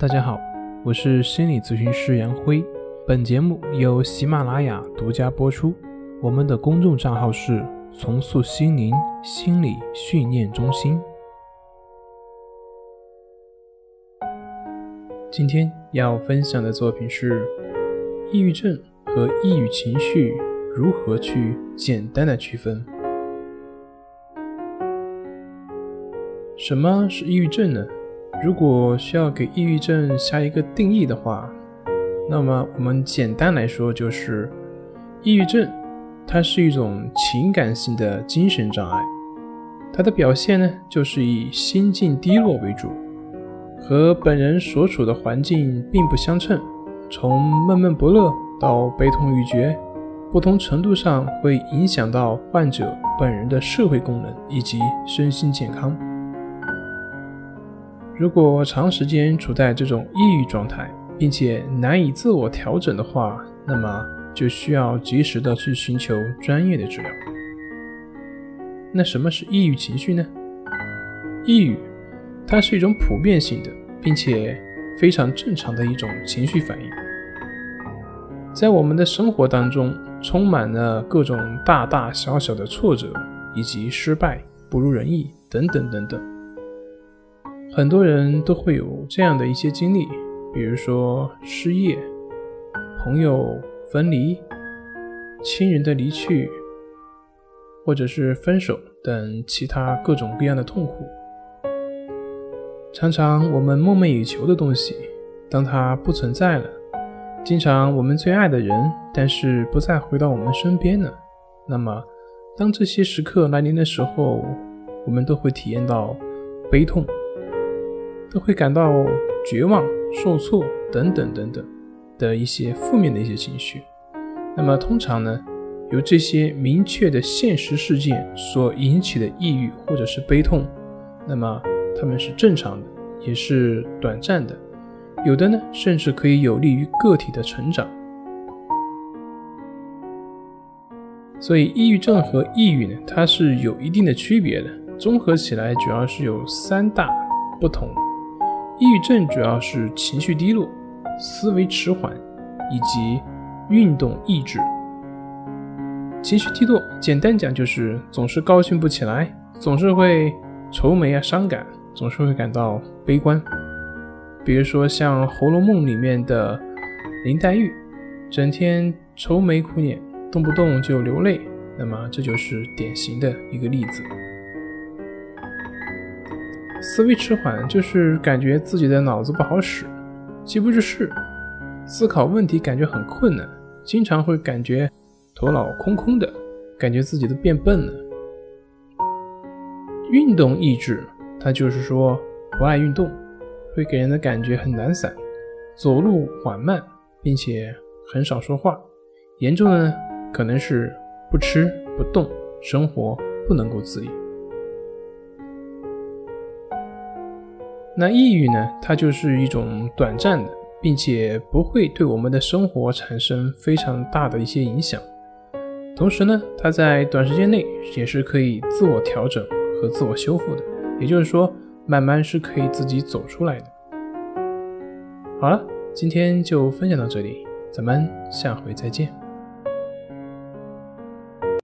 大家好，我是心理咨询师杨辉。本节目由喜马拉雅独家播出。我们的公众账号是“重塑心灵心理训练中心”。今天要分享的作品是：抑郁症和抑郁情绪如何去简单的区分？什么是抑郁症呢？如果需要给抑郁症下一个定义的话，那么我们简单来说就是，抑郁症它是一种情感性的精神障碍，它的表现呢就是以心境低落为主，和本人所处的环境并不相称，从闷闷不乐到悲痛欲绝，不同程度上会影响到患者本人的社会功能以及身心健康。如果长时间处在这种抑郁状态，并且难以自我调整的话，那么就需要及时的去寻求专业的治疗。那什么是抑郁情绪呢？抑郁，它是一种普遍性的，并且非常正常的一种情绪反应。在我们的生活当中，充满了各种大大小小的挫折，以及失败、不如人意等等等等。很多人都会有这样的一些经历，比如说失业、朋友分离、亲人的离去，或者是分手等其他各种各样的痛苦。常常我们梦寐以求的东西，当它不存在了；经常我们最爱的人，但是不再回到我们身边了。那么，当这些时刻来临的时候，我们都会体验到悲痛。都会感到绝望、受挫等等等等的一些负面的一些情绪。那么通常呢，由这些明确的现实事件所引起的抑郁或者是悲痛，那么他们是正常的，也是短暂的。有的呢，甚至可以有利于个体的成长。所以，抑郁症和抑郁呢，它是有一定的区别的。综合起来，主要是有三大不同。抑郁症主要是情绪低落、思维迟缓以及运动抑制。情绪低落，简单讲就是总是高兴不起来，总是会愁眉啊、伤感，总是会感到悲观。比如说像《红楼梦》里面的林黛玉，整天愁眉苦脸，动不动就流泪，那么这就是典型的一个例子。思维迟缓就是感觉自己的脑子不好使，记不住事，思考问题感觉很困难，经常会感觉头脑空空的，感觉自己都变笨了。运动抑制，它就是说不爱运动，会给人的感觉很懒散，走路缓慢，并且很少说话。严重的呢，可能是不吃不动，生活不能够自理。那抑郁呢？它就是一种短暂的，并且不会对我们的生活产生非常大的一些影响。同时呢，它在短时间内也是可以自我调整和自我修复的，也就是说，慢慢是可以自己走出来的。好了，今天就分享到这里，咱们下回再见。